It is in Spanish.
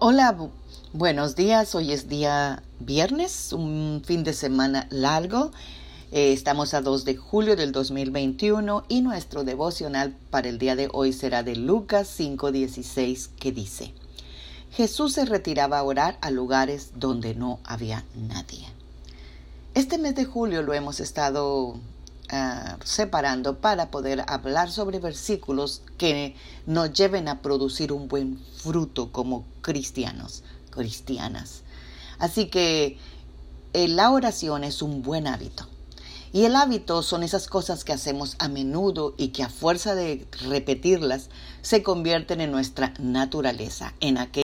Hola, buenos días. Hoy es día viernes, un fin de semana largo. Eh, estamos a 2 de julio del 2021 y nuestro devocional para el día de hoy será de Lucas 5:16 que dice, Jesús se retiraba a orar a lugares donde no había nadie. Este mes de julio lo hemos estado Ah, separando para poder hablar sobre versículos que nos lleven a producir un buen fruto como cristianos, cristianas. Así que eh, la oración es un buen hábito. Y el hábito son esas cosas que hacemos a menudo y que a fuerza de repetirlas se convierten en nuestra naturaleza, en aquel